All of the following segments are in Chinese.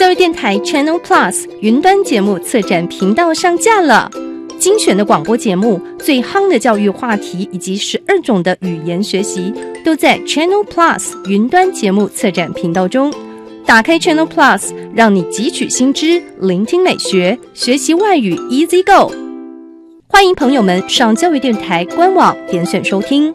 教育电台 Channel Plus 云端节目策展频道上架了，精选的广播节目、最夯的教育话题以及十二种的语言学习，都在 Channel Plus 云端节目策展频道中。打开 Channel Plus，让你汲取新知，聆听美学，学习外语 Easy Go。欢迎朋友们上教育电台官网点选收听。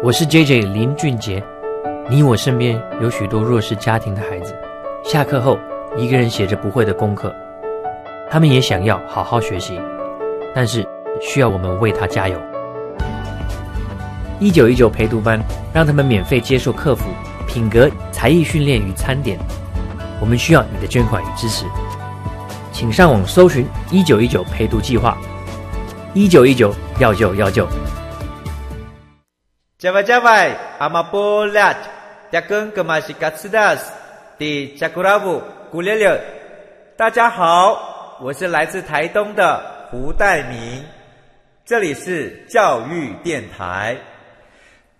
我是 J J 林俊杰，你我身边有许多弱势家庭的孩子，下课后一个人写着不会的功课，他们也想要好好学习，但是需要我们为他加油。一九一九陪读班让他们免费接受客服、品格、才艺训练与餐点，我们需要你的捐款与支持，请上网搜寻一九一九陪读计划，一九一九要救要救。Java Java, Amapolat, Jakun Kamashikatsidas, Di Jakuravu, Gulele。大家好，我是来自台东的胡代明，这里是教育电台。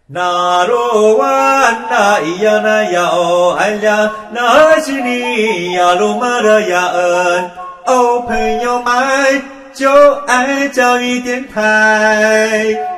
那罗哇那咿呀那呀哦哎呀，那是你呀鲁玛的呀恩哦，朋友们就爱教育电台。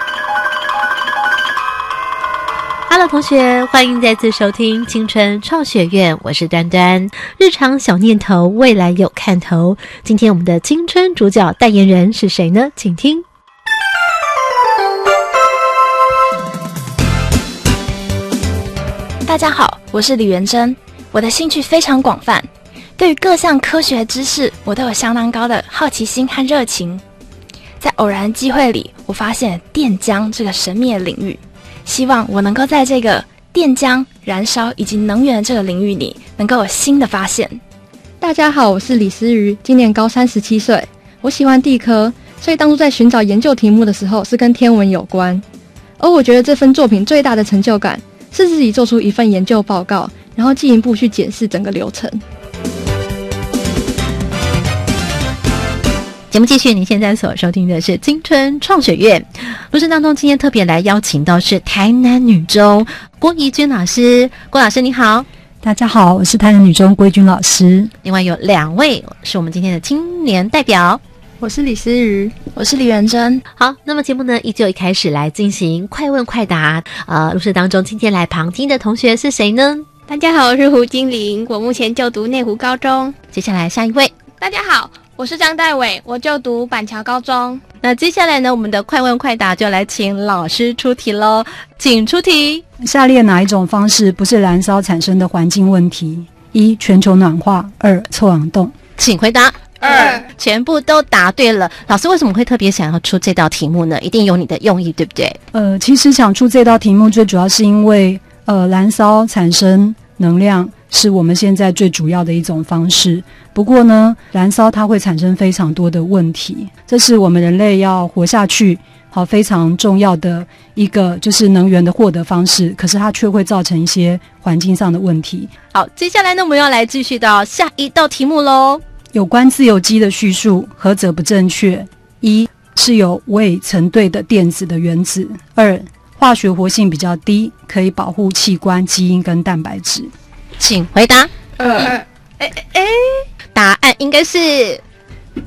同学，欢迎再次收听青春创学院，我是端端。日常小念头，未来有看头。今天我们的青春主角代言人是谁呢？请听。大家好，我是李元珍。我的兴趣非常广泛，对于各项科学知识，我都有相当高的好奇心和热情。在偶然机会里，我发现电浆这个神秘的领域。希望我能够在这个电浆燃烧以及能源这个领域里，能够有新的发现。大家好，我是李思瑜，今年高三十七岁。我喜欢地科，所以当初在寻找研究题目的时候，是跟天文有关。而我觉得这份作品最大的成就感，是自己做出一份研究报告，然后进一步去检视整个流程。节目继续，您现在所收听的是青春创学院。录制当中，今天特别来邀请到是台南女中郭怡君老师。郭老师你好，大家好，我是台南女中郭怡君老师。另外有两位是我们今天的青年代表，我是李思瑜，我是李元珍。好，那么节目呢依旧一开始来进行快问快答。呃，录制当中今天来旁听的同学是谁呢？大家好，我是胡金玲，我目前就读内湖高中。接下来下一位，大家好。我是张代伟，我就读板桥高中。那接下来呢，我们的快问快答就来请老师出题喽，请出题。下列哪一种方式不是燃烧产生的环境问题？一、全球暖化；二、臭氧洞。请回答。二，全部都答对了。老师为什么会特别想要出这道题目呢？一定有你的用意，对不对？呃，其实想出这道题目，最主要是因为呃，燃烧产生能量。是我们现在最主要的一种方式。不过呢，燃烧它会产生非常多的问题，这是我们人类要活下去好非常重要的一个就是能源的获得方式。可是它却会造成一些环境上的问题。好，接下来呢，我们要来继续到下一道题目喽。有关自由基的叙述，何者不正确？一是有未成对的电子的原子；二化学活性比较低，可以保护器官、基因跟蛋白质。请回答。呃，哎哎，答案应该是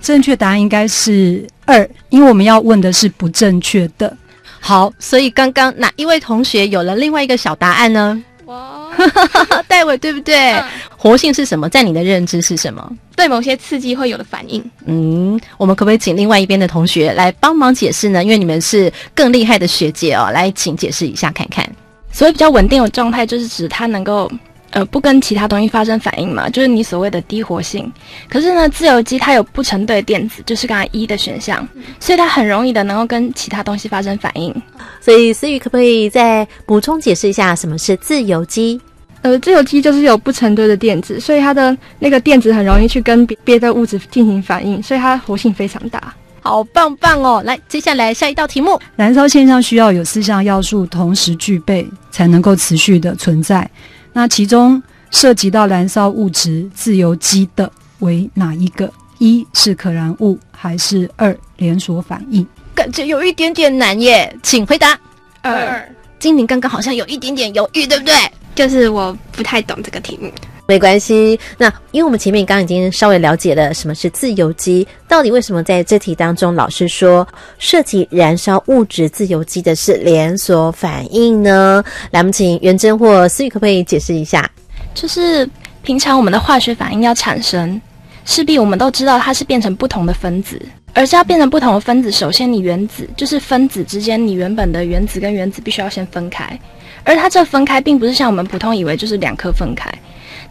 正确答案应该是二，因为我们要问的是不正确的。好，所以刚刚哪一位同学有了另外一个小答案呢？哇 戴伟对不对？活性是什么？在你的认知是什么？对某些刺激会有的反应。嗯，我们可不可以请另外一边的同学来帮忙解释呢？因为你们是更厉害的学姐哦，来请解释一下看看。所谓比较稳定的状态，就是指它能够呃不跟其他东西发生反应嘛，就是你所谓的低活性。可是呢，自由基它有不成对电子，就是刚才一的选项，所以它很容易的能够跟其他东西发生反应。所以思雨可不可以再补充解释一下什么是自由基？呃，自由基就是有不成对的电子，所以它的那个电子很容易去跟别别的物质进行反应，所以它活性非常大。好棒棒哦！来，接下来下一道题目，燃烧现象需要有四项要素同时具备，才能够持续的存在。那其中涉及到燃烧物质自由基的为哪一个？一是可燃物，还是二连锁反应？感觉有一点点难耶，请回答。二，精灵刚刚好像有一点点犹豫，对不对？就是我不太懂这个题目。没关系，那因为我们前面刚已经稍微了解了什么是自由基，到底为什么在这题当中老师说涉及燃烧物质自由基的是连锁反应呢？来，我们请元真或思雨可不可以解释一下？就是平常我们的化学反应要产生，势必我们都知道它是变成不同的分子，而是要变成不同的分子，首先你原子就是分子之间，你原本的原子跟原子必须要先分开，而它这分开并不是像我们普通以为就是两颗分开。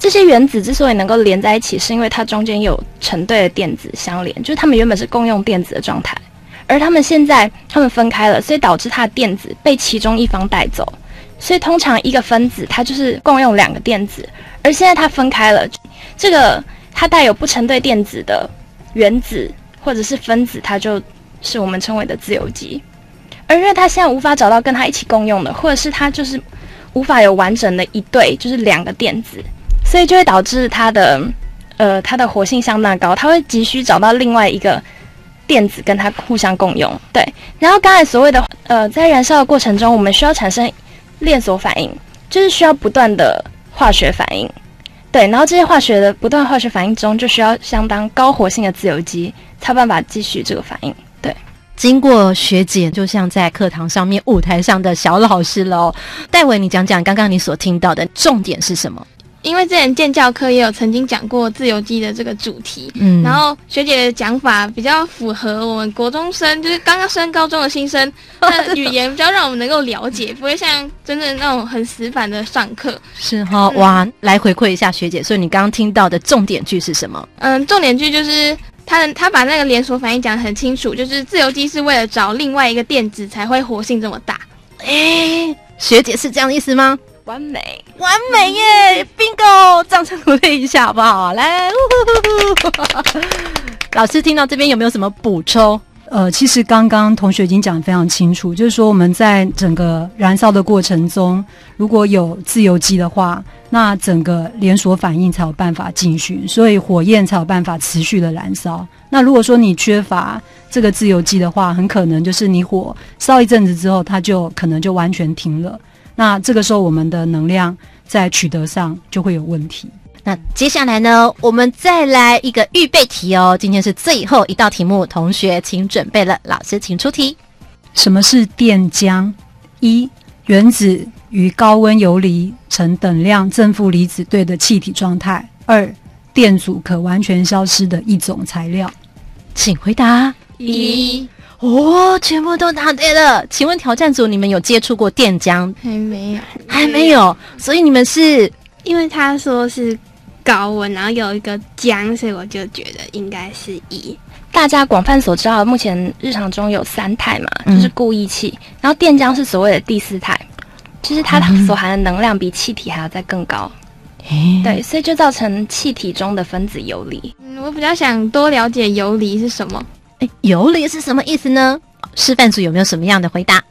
这些原子之所以能够连在一起，是因为它中间有成对的电子相连，就是它们原本是共用电子的状态，而它们现在它们分开了，所以导致它的电子被其中一方带走。所以通常一个分子它就是共用两个电子，而现在它分开了，这个它带有不成对电子的原子或者是分子，它就是我们称为的自由基。而因为它现在无法找到跟它一起共用的，或者是它就是无法有完整的一对，就是两个电子。所以就会导致它的，呃，它的活性相当高，它会急需找到另外一个电子跟它互相共用。对，然后刚才所谓的，呃，在燃烧的过程中，我们需要产生链锁反应，就是需要不断的化学反应。对，然后这些化学的不断化学反应中，就需要相当高活性的自由基，才有办法继续这个反应。对，经过学姐，就像在课堂上面舞台上的小老师喽。戴伟，你讲讲刚刚你所听到的重点是什么？因为之前建教课也有曾经讲过自由基的这个主题，嗯，然后学姐的讲法比较符合我们国中生，就是刚刚升高中的新生，的语言比较让我们能够了解，不会像真正那种很死板的上课。是哈，哇，来回馈一下学姐，所以你刚刚听到的重点句是什么？嗯，重点句就是他他把那个连锁反应讲得很清楚，就是自由基是为了找另外一个电子才会活性这么大。哎，学姐是这样的意思吗？完美，完美耶！Bingo，掌声鼓励一下好不好？来，老师听到这边有没有什么补充？呃，其实刚刚同学已经讲得非常清楚，就是说我们在整个燃烧的过程中，如果有自由基的话，那整个连锁反应才有办法进行，所以火焰才有办法持续的燃烧。那如果说你缺乏这个自由基的话，很可能就是你火烧一阵子之后，它就可能就完全停了。那这个时候，我们的能量在取得上就会有问题。那接下来呢，我们再来一个预备题哦。今天是最后一道题目，同学请准备了，老师请出题。什么是电浆？一、原子与高温游离成等量正负离子对的气体状态；二、电阻可完全消失的一种材料。请回答。一。哦，全部都答对了。请问挑战组，你们有接触过电浆？还没有，还没有。所以你们是因为他说是高温，然后有一个浆，所以我就觉得应该是一。大家广泛所知道，目前日常中有三态嘛，就是固液气，然后电浆是所谓的第四态，就是它所含的能量比气体还要再更高。对，所以就造成气体中的分子游离。嗯，我比较想多了解游离是什么。游离是什么意思呢？示范组有没有什么样的回答？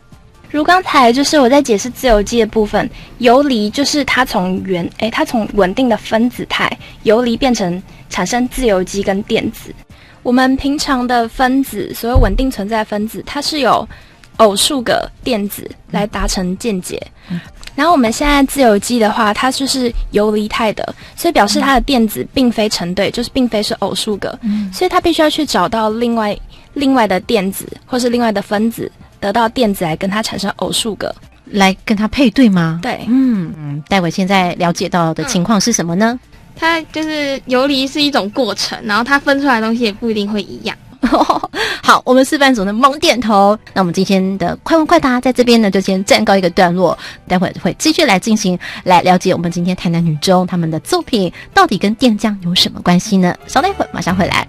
如刚才就是我在解释自由基的部分，游离就是它从原诶，它从稳定的分子态游离变成产生自由基跟电子。我们平常的分子，所有稳定存在分子，它是有偶数个电子来达成键结。然后我们现在自由基的话，它就是游离态的，所以表示它的电子并非成对，就是并非是偶数个，所以它必须要去找到另外。另外的电子或是另外的分子得到电子来跟它产生偶数个，来跟它配对吗？对，嗯嗯。待会现在了解到的情况是什么呢？它就是游离是一种过程，然后它分出来的东西也不一定会一样。好，我们示范组呢猛点头。那我们今天的快问快答在这边呢就先暂告一个段落，待会会继续来进行来了解我们今天台南女中他们的作品到底跟电浆有什么关系呢？稍等一会，马上回来。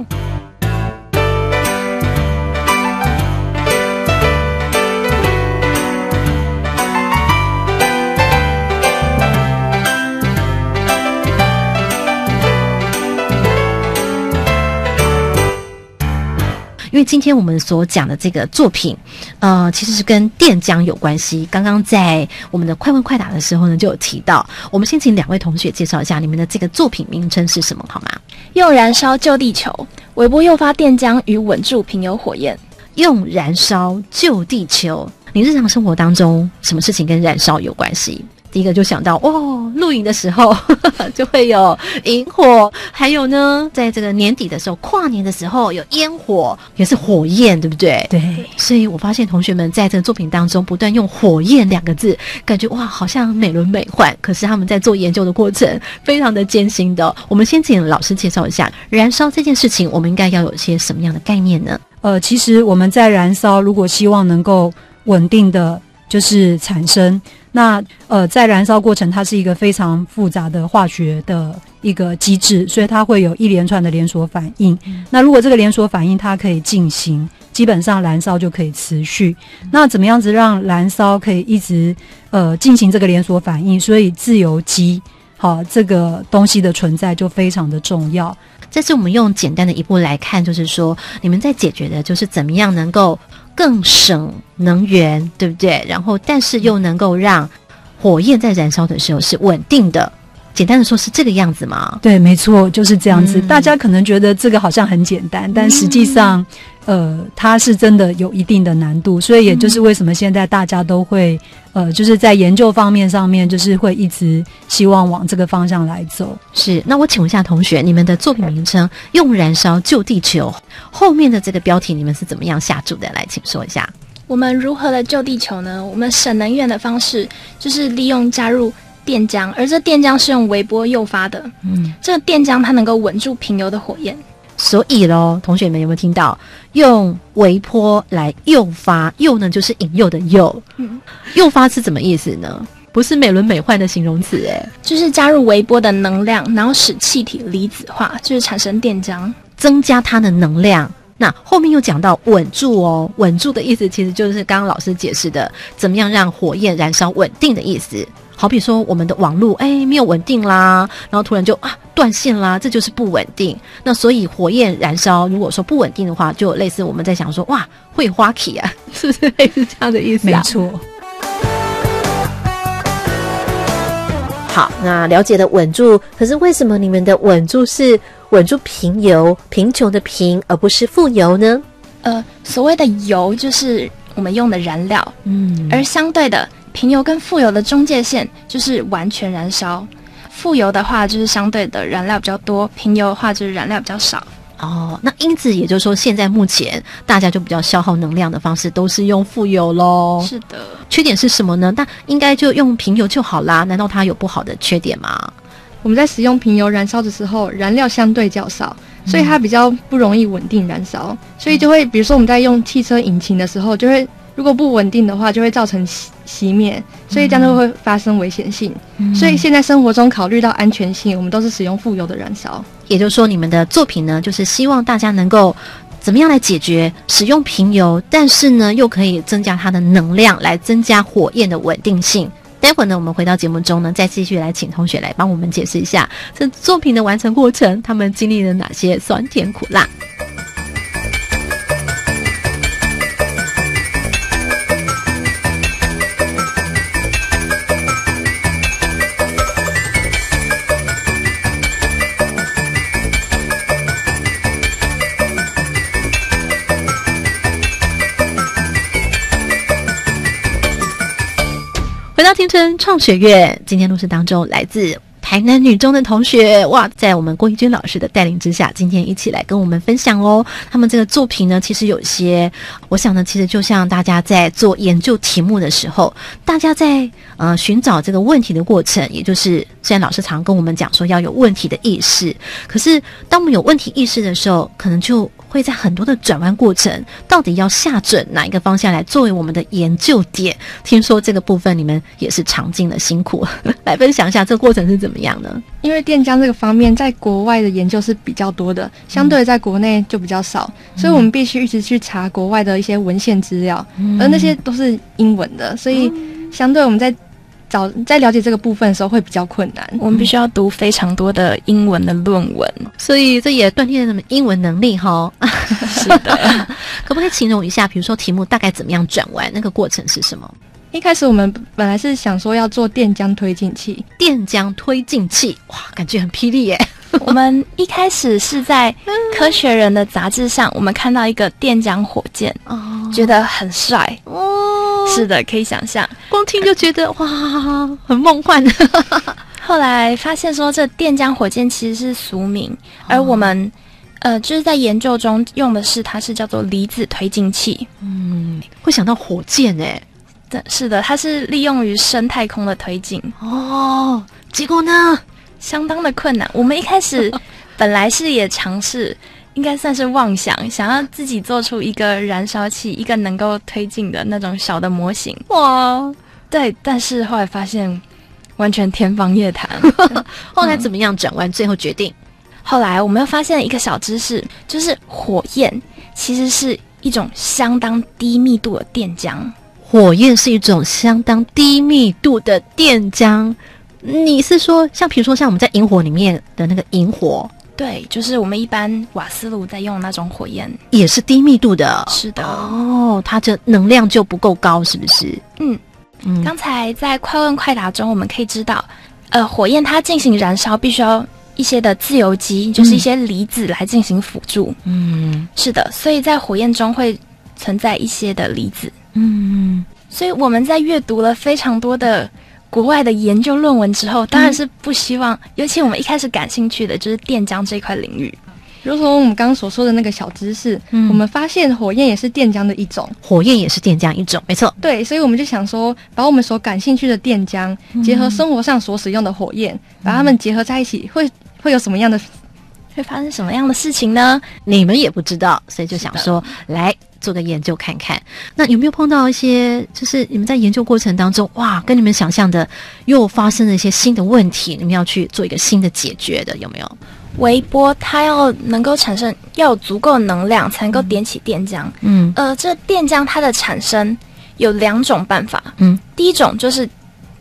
因为今天我们所讲的这个作品，呃，其实是跟电浆有关系。刚刚在我们的快问快答的时候呢，就有提到。我们先请两位同学介绍一下你们的这个作品名称是什么，好吗？用燃烧救地球，微波诱发电浆与稳住平油火焰。用燃烧救地球，你日常生活当中什么事情跟燃烧有关系？第一个就想到哦，露营的时候 就会有萤火，还有呢，在这个年底的时候，跨年的时候有烟火，也是火焰，对不对？对。所以我发现同学们在这个作品当中不断用“火焰”两个字，感觉哇，好像美轮美奂。可是他们在做研究的过程非常的艰辛的。我们先请老师介绍一下燃烧这件事情，我们应该要有一些什么样的概念呢？呃，其实我们在燃烧，如果希望能够稳定的就是产生。那呃，在燃烧过程，它是一个非常复杂的化学的一个机制，所以它会有一连串的连锁反应。那如果这个连锁反应它可以进行，基本上燃烧就可以持续。那怎么样子让燃烧可以一直呃进行这个连锁反应？所以自由基好这个东西的存在就非常的重要。这是我们用简单的一步来看，就是说你们在解决的就是怎么样能够。更省能源，对不对？然后，但是又能够让火焰在燃烧的时候是稳定的。简单的说，是这个样子吗？对，没错，就是这样子。大家可能觉得这个好像很简单，但实际上。呃，它是真的有一定的难度，所以也就是为什么现在大家都会呃，就是在研究方面上面，就是会一直希望往这个方向来走。是，那我请问一下同学，你们的作品名称“用燃烧救地球”后面的这个标题，你们是怎么样下注的？来，请说一下。我们如何的救地球呢？我们省能源的方式就是利用加入电浆，而这电浆是用微波诱发的。嗯，这个电浆它能够稳住平油的火焰。所以喽，同学们有没有听到？用微波来诱发，诱呢就是引诱的诱。嗯，诱发是什么意思呢？不是美轮美奂的形容词，诶，就是加入微波的能量，然后使气体离子化，就是产生电浆，增加它的能量。那后面又讲到稳住哦，稳住的意思其实就是刚刚老师解释的，怎么样让火焰燃烧稳定的意思。好比说，我们的网络哎没有稳定啦，然后突然就啊断线啦，这就是不稳定。那所以火焰燃烧，如果说不稳定的话，就类似我们在想说哇会花起啊，是不是类似这样的意思？没错。好，那了解的稳住，可是为什么你们的稳住是稳住贫油贫穷的贫，而不是富油呢？呃，所谓的油就是我们用的燃料，嗯，而相对的。平油跟富油的中界线就是完全燃烧，富油的话就是相对的燃料比较多，平油的话就是燃料比较少。哦，那因此也就是说，现在目前大家就比较消耗能量的方式都是用富油喽。是的，缺点是什么呢？那应该就用平油就好啦。难道它有不好的缺点吗？我们在使用平油燃烧的时候，燃料相对较少，所以它比较不容易稳定燃烧，所以就会比如说我们在用汽车引擎的时候，就会。如果不稳定的话，就会造成熄熄灭，所以这样就会发生危险性。所以现在生活中考虑到安全性，我们都是使用富油的燃烧。也就是说，你们的作品呢，就是希望大家能够怎么样来解决使用平油，但是呢，又可以增加它的能量，来增加火焰的稳定性。待会儿呢，我们回到节目中呢，再继续来请同学来帮我们解释一下这作品的完成过程，他们经历了哪些酸甜苦辣。青春创学院，今天录制当中来自。台南女中的同学哇，在我们郭一娟老师的带领之下，今天一起来跟我们分享哦。他们这个作品呢，其实有些，我想呢，其实就像大家在做研究题目的时候，大家在呃寻找这个问题的过程，也就是虽然老师常跟我们讲说要有问题的意识，可是当我们有问题意识的时候，可能就。会在很多的转弯过程，到底要下准哪一个方向来作为我们的研究点？听说这个部分你们也是尝尽了辛苦，来分享一下这个过程是怎么样呢？因为电浆这个方面，在国外的研究是比较多的，相对在国内就比较少，所以我们必须一直去查国外的一些文献资料，而那些都是英文的，所以相对我们在。找在了解这个部分的时候会比较困难，我们必须要读非常多的英文的论文，所以这也锻炼了什么英文能力哈。是的，可不可以形容一下，比如说题目大概怎么样转弯，那个过程是什么？一开始我们本来是想说要做电浆推进器，电浆推进器，哇，感觉很霹雳耶。我们一开始是在《科学人》的杂志上，我们看到一个电浆火箭，哦，觉得很帅哦。是的，可以想象，光听就觉得哇，很梦幻。后来发现说，这电浆火箭其实是俗名，而我们呃，就是在研究中用的是它是叫做离子推进器。嗯，会想到火箭哎，对，是的，它是利用于深太空的推进。哦，结果呢？相当的困难。我们一开始本来是也尝试，应该算是妄想，想要自己做出一个燃烧器，一个能够推进的那种小的模型。哇，对，但是后来发现完全天方夜谭。后来怎么样转弯？最后决定。后来我们又发现一个小知识，就是火焰其实是一种相当低密度的电浆。火焰是一种相当低密度的电浆。你是说，像比如说，像我们在萤火里面的那个萤火，对，就是我们一般瓦斯炉在用那种火焰，也是低密度的。是的，哦，它这能量就不够高，是不是？嗯嗯。刚才在快问快答中，我们可以知道，呃，火焰它进行燃烧，必须要一些的自由基，就是一些离子来进行辅助。嗯，是的，所以在火焰中会存在一些的离子。嗯，所以我们在阅读了非常多的。国外的研究论文之后，当然是不希望。尤其我们一开始感兴趣的就是电浆这块领域。如同我们刚刚所说的那个小知识，我们发现火焰也是电浆的一种，火焰也是电浆一种，没错。对，所以我们就想说，把我们所感兴趣的电浆结合生活上所使用的火焰，把它们结合在一起，会会有什么样的？会发生什么样的事情呢？你们也不知道，所以就想说来做个研究看看。那有没有碰到一些，就是你们在研究过程当中，哇，跟你们想象的又发生了一些新的问题，你们要去做一个新的解决的，有没有？微波它要能够产生，要有足够能量才能够点起电浆。嗯，呃，这电浆它的产生有两种办法。嗯，第一种就是。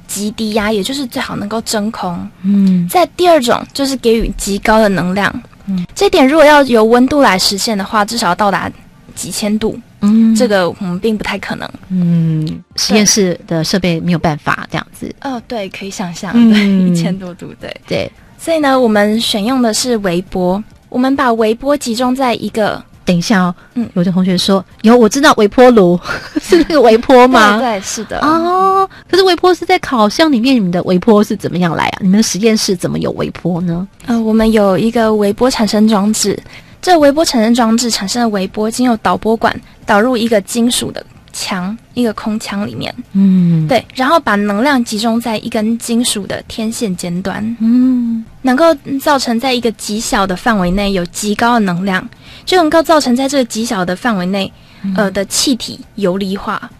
极低压，也就是最好能够真空。嗯，在第二种就是给予极高的能量。嗯，这点如果要由温度来实现的话，至少要到达几千度。嗯，这个我们并不太可能。嗯，实验室的设备没有办法这样子。哦，对，可以想象，对，一千多度，对对。所以呢，我们选用的是微波，我们把微波集中在一个。等一下哦，嗯，有的同学说有，我知道微波炉 是那个微波吗？对，是的。哦，可是微波是在烤箱里面，你们的微波是怎么样来啊？你们的实验室怎么有微波呢？呃，我们有一个微波产生装置，这微波产生装置产生的微波经由导波管导入一个金属的。墙一个空腔里面，嗯，对，然后把能量集中在一根金属的天线尖端，嗯，能够造成在一个极小的范围内有极高的能量，就能够造成在这个极小的范围内，呃的气体游离化。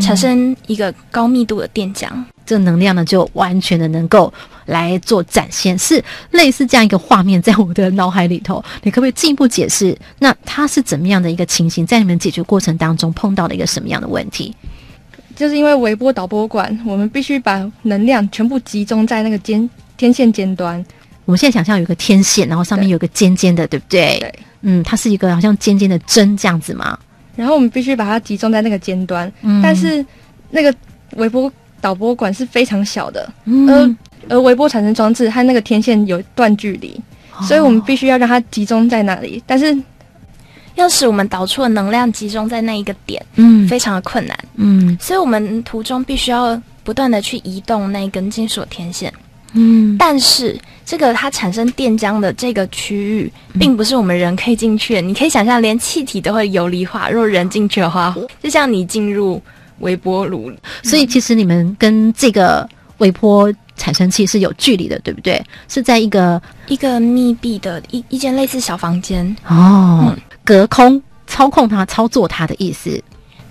产生一个高密度的电浆，这个能量呢就完全的能够来做展现，是类似这样一个画面在我的脑海里头。你可不可以进一步解释，那它是怎么样的一个情形，在你们解决过程当中碰到了一个什么样的问题？就是因为微波导波管，我们必须把能量全部集中在那个尖天线尖端。我们现在想象有一个天线，然后上面有个尖尖的，对不对？对，嗯，它是一个好像尖尖的针这样子吗？然后我们必须把它集中在那个尖端，但是那个微波导波管是非常小的，而而微波产生装置和那个天线有段距离，所以我们必须要让它集中在那里。但是要使我们导出的能量集中在那一个点，嗯，非常的困难，嗯，所以我们途中必须要不断的去移动那一根金属天线，嗯，但是这个它产生电浆的这个区域，并不是我们人可以进去的。你可以想象，连气体都会游离化，如果人进去的话，就像你进入微波炉。所以其实你们跟这个微波产生器是有距离的，对不对？是在一个一个密闭的一一间类似小房间哦，隔空操控它、操作它的意思。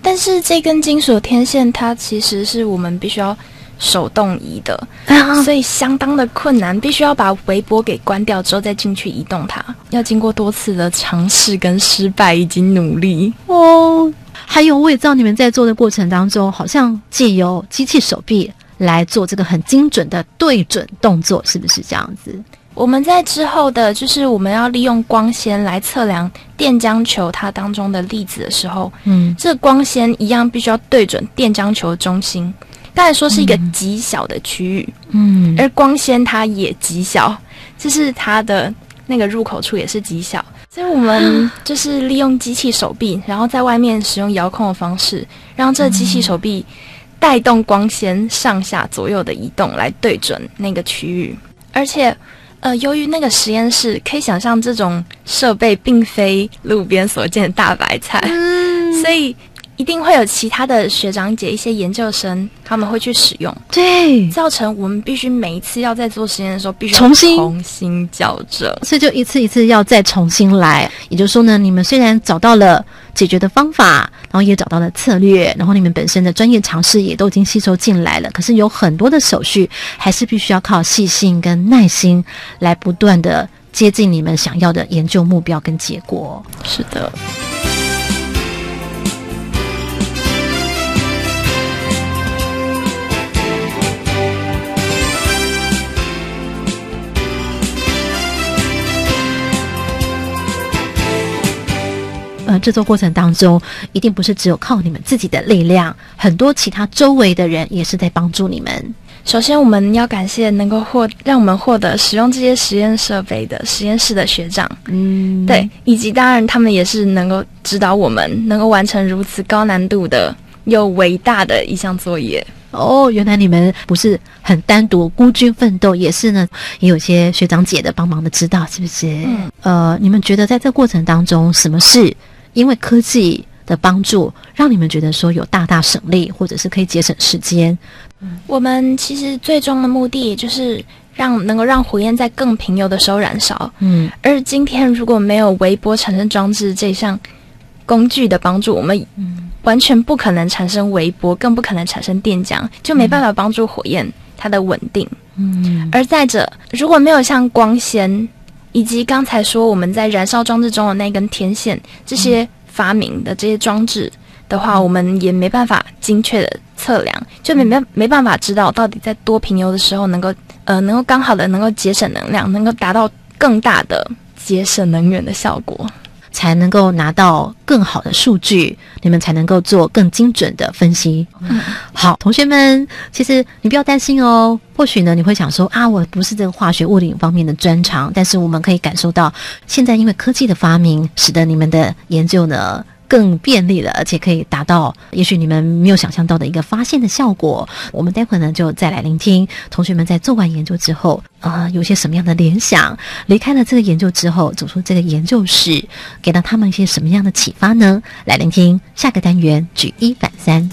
但是这根金属天线，它其实是我们必须要。手动移的，所以相当的困难，必须要把微波给关掉之后再进去移动它，要经过多次的尝试跟失败以及努力哦。还有，我也知道你们在做的过程当中，好像借由机器手臂来做这个很精准的对准动作，是不是这样子？我们在之后的，就是我们要利用光纤来测量电浆球它当中的粒子的时候，嗯，这光纤一样必须要对准电浆球的中心。刚才说是一个极小的区域，嗯，而光纤它也极小，就是它的那个入口处也是极小，所以我们就是利用机器手臂，然后在外面使用遥控的方式，让这机器手臂带动光纤上下左右的移动，来对准那个区域。而且，呃，由于那个实验室可以想象这种设备并非路边所见的大白菜，所以。一定会有其他的学长姐、一些研究生，他们会去使用，对，造成我们必须每一次要在做实验的时候，必须重新重新校正，所以就一次一次要再重新来。也就是说呢，你们虽然找到了解决的方法，然后也找到了策略，然后你们本身的专业常识也都已经吸收进来了，可是有很多的手续还是必须要靠细心跟耐心来不断的接近你们想要的研究目标跟结果。是的。呃，制作过程当中一定不是只有靠你们自己的力量，很多其他周围的人也是在帮助你们。首先，我们要感谢能够获让我们获得使用这些实验设备的实验室的学长，嗯，对，以及当然他们也是能够指导我们能够完成如此高难度的又伟大的一项作业。哦，原来你们不是很单独孤军奋斗，也是呢，也有些学长姐的帮忙的指导，是不是？嗯，呃，你们觉得在这过程当中，什么事？因为科技的帮助，让你们觉得说有大大省力，或者是可以节省时间。我们其实最终的目的就是让能够让火焰在更平油的时候燃烧。嗯，而今天如果没有微波产生装置这项工具的帮助，我们完全不可能产生微波，更不可能产生电浆，就没办法帮助火焰它的稳定。嗯，而再者，如果没有像光纤。以及刚才说我们在燃烧装置中的那根天线，这些发明的这些装置的话，我们也没办法精确的测量，就没没没办法知道到底在多平油的时候能够呃能够刚好的能够节省能量，能够达到更大的节省能源的效果。才能够拿到更好的数据，你们才能够做更精准的分析。好，同学们，其实你不要担心哦。或许呢，你会想说啊，我不是这个化学物理方面的专长，但是我们可以感受到，现在因为科技的发明，使得你们的研究呢。更便利了，而且可以达到也许你们没有想象到的一个发现的效果。我们待会儿呢就再来聆听同学们在做完研究之后，啊，有些什么样的联想？离开了这个研究之后，走出这个研究室，给到他们一些什么样的启发呢？来聆听下个单元，举一反三。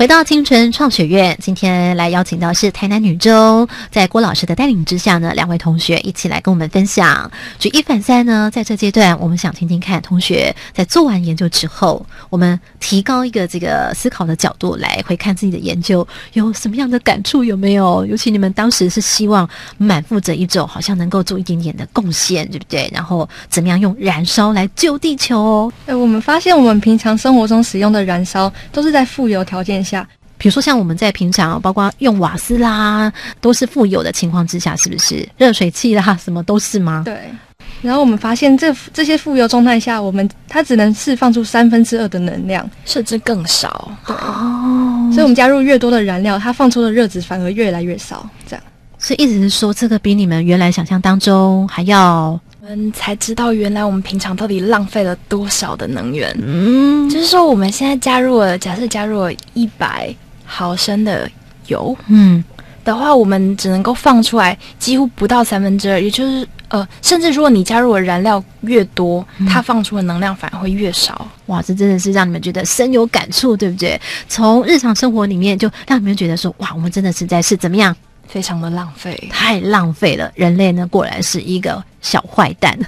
回到清纯创学院，今天来邀请到是台南女中，在郭老师的带领之下呢，两位同学一起来跟我们分享。举一反三呢，在这阶段，我们想听听看同学在做完研究之后，我们提高一个这个思考的角度来回看自己的研究，有什么样的感触？有没有？尤其你们当时是希望满腹着一种好像能够做一点点的贡献，对不对？然后怎么样用燃烧来救地球哦？哎，我们发现我们平常生活中使用的燃烧都是在富有条件下。下，比如说像我们在平常，包括用瓦斯啦，都是富有的情况之下，是不是？热水器啦，什么都是吗？对。然后我们发现这这些富油状态下，我们它只能释放出三分之二的能量，甚至更少。对哦，所以我们加入越多的燃料，它放出的热值反而越来越少。这样，所以意思是说，这个比你们原来想象当中还要，我们才知道原来我们平常到底浪费了多少的能源。嗯，就是说我们现在加入了，假设加入了一百毫升的油，嗯，的话，我们只能够放出来几乎不到三分之二，也就是。呃，甚至如果你加入的燃料越多，它放出的能量反而会越少。哇，这真的是让你们觉得深有感触，对不对？从日常生活里面就让你们觉得说，哇，我们真的实在是怎么样，非常的浪费，太浪费了。人类呢，果然是一个小坏蛋。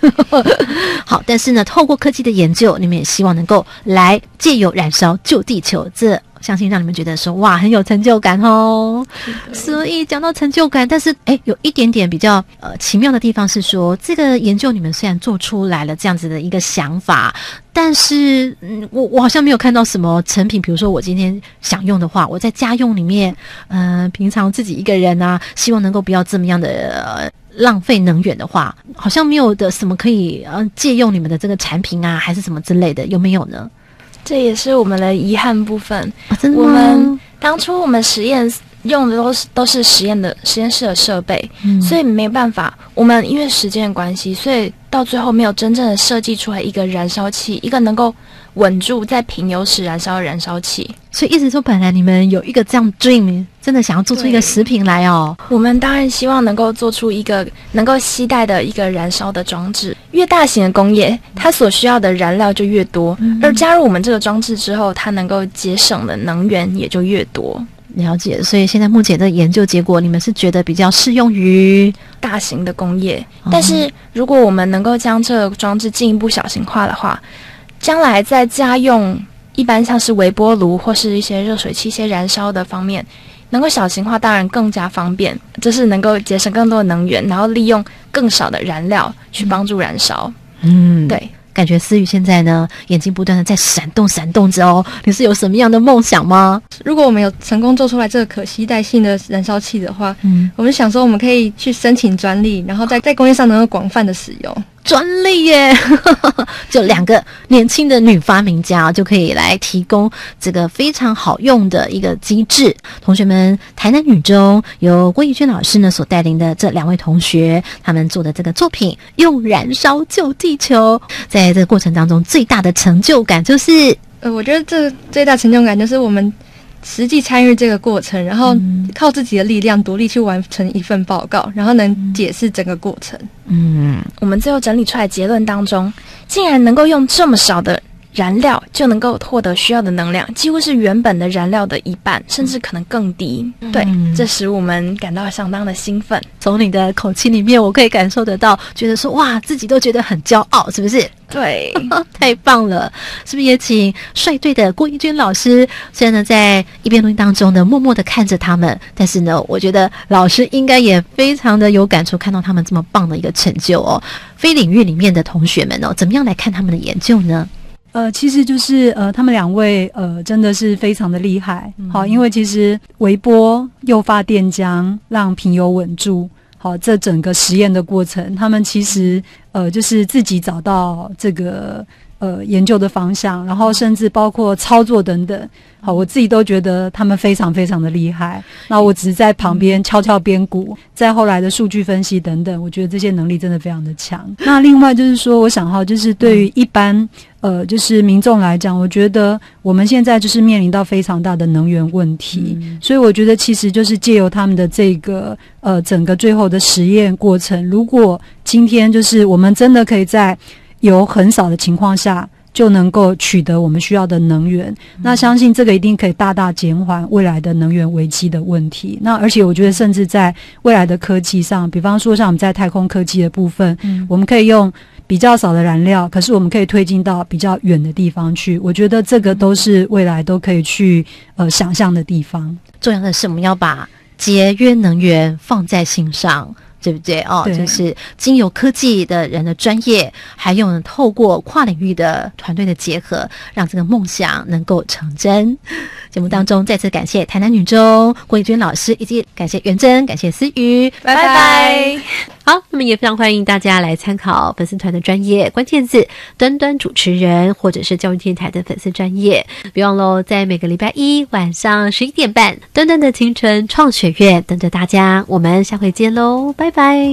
好，但是呢，透过科技的研究，你们也希望能够来借由燃烧救地球。这相信让你们觉得说哇很有成就感哦，所以讲到成就感，但是哎有一点点比较呃奇妙的地方是说，这个研究你们虽然做出来了这样子的一个想法，但是嗯我我好像没有看到什么成品，比如说我今天想用的话，我在家用里面，嗯平常自己一个人啊，希望能够不要这么样的浪费能源的话，好像没有的什么可以呃借用你们的这个产品啊，还是什么之类的，有没有呢？这也是我们的遗憾部分。我们当初我们实验用的都是都是实验的实验室的设备，所以没办法。我们因为时间的关系，所以到最后没有真正的设计出来一个燃烧器，一个能够。稳住在平流时燃烧的燃烧器，所以意思说，本来你们有一个这样 dream，真的想要做出一个食品来哦。我们当然希望能够做出一个能够携带的一个燃烧的装置。越大型的工业，它所需要的燃料就越多，而加入我们这个装置之后，它能够节省的能源也就越多。了解，所以现在目前的研究结果，你们是觉得比较适用于大型的工业，但是如果我们能够将这个装置进一步小型化的话。将来在家用，一般像是微波炉或是一些热水器、一些燃烧的方面，能够小型化，当然更加方便，就是能够节省更多的能源，然后利用更少的燃料去帮助燃烧。嗯，对。感觉思雨现在呢，眼睛不断的在闪动闪动着哦。你是有什么样的梦想吗？如果我们有成功做出来这个可携带性的燃烧器的话，嗯，我们想说我们可以去申请专利，然后在在工业上能够广泛的使用。专利耶，就两个年轻的女发明家就可以来提供这个非常好用的一个机制。同学们，台南女中由郭怡娟老师呢所带领的这两位同学，他们做的这个作品“用燃烧救地球”，在这个过程当中最大的成就感就是，呃，我觉得这最大成就感就是我们。实际参与这个过程，然后靠自己的力量独立去完成一份报告，然后能解释整个过程。嗯，我们最后整理出来结论当中，竟然能够用这么少的。燃料就能够获得需要的能量，几乎是原本的燃料的一半，甚至可能更低。对，这使我们感到相当的兴奋。从你的口气里面，我可以感受得到，觉得说哇，自己都觉得很骄傲，是不是？对，太棒了！是不是也请率队的郭一军老师？虽然呢，在一边录音当中呢，默默的看着他们，但是呢，我觉得老师应该也非常的有感触，看到他们这么棒的一个成就哦。非领域里面的同学们哦，怎么样来看他们的研究呢？呃，其实就是呃，他们两位呃，真的是非常的厉害。好，因为其实微波诱发电浆，让平油稳住。好，这整个实验的过程，他们其实呃，就是自己找到这个呃研究的方向，然后甚至包括操作等等。好，我自己都觉得他们非常非常的厉害。那我只是在旁边敲敲边鼓，在后来的数据分析等等，我觉得这些能力真的非常的强。那另外就是说，我想哈，就是对于一般呃，就是民众来讲，我觉得我们现在就是面临到非常大的能源问题，所以我觉得其实就是借由他们的这个呃整个最后的实验过程，如果今天就是我们真的可以在有很少的情况下。就能够取得我们需要的能源，那相信这个一定可以大大减缓未来的能源危机的问题。那而且我觉得，甚至在未来的科技上，比方说像我们在太空科技的部分，我们可以用比较少的燃料，可是我们可以推进到比较远的地方去。我觉得这个都是未来都可以去呃想象的地方。重要的是，我们要把节约能源放在心上。对不对哦？就是经由科技的人的专业，还有透过跨领域的团队的结合，让这个梦想能够成真。节目当中再次感谢台南女中郭义君老师，以及感谢元珍，感谢思雨，拜拜。好，那么也非常欢迎大家来参考粉丝团的专业关键字“端端主持人”或者是教育电台的粉丝专业，别忘喽，在每个礼拜一晚上十一点半，端端的清晨创学院等着大家，我们下回见喽，拜拜。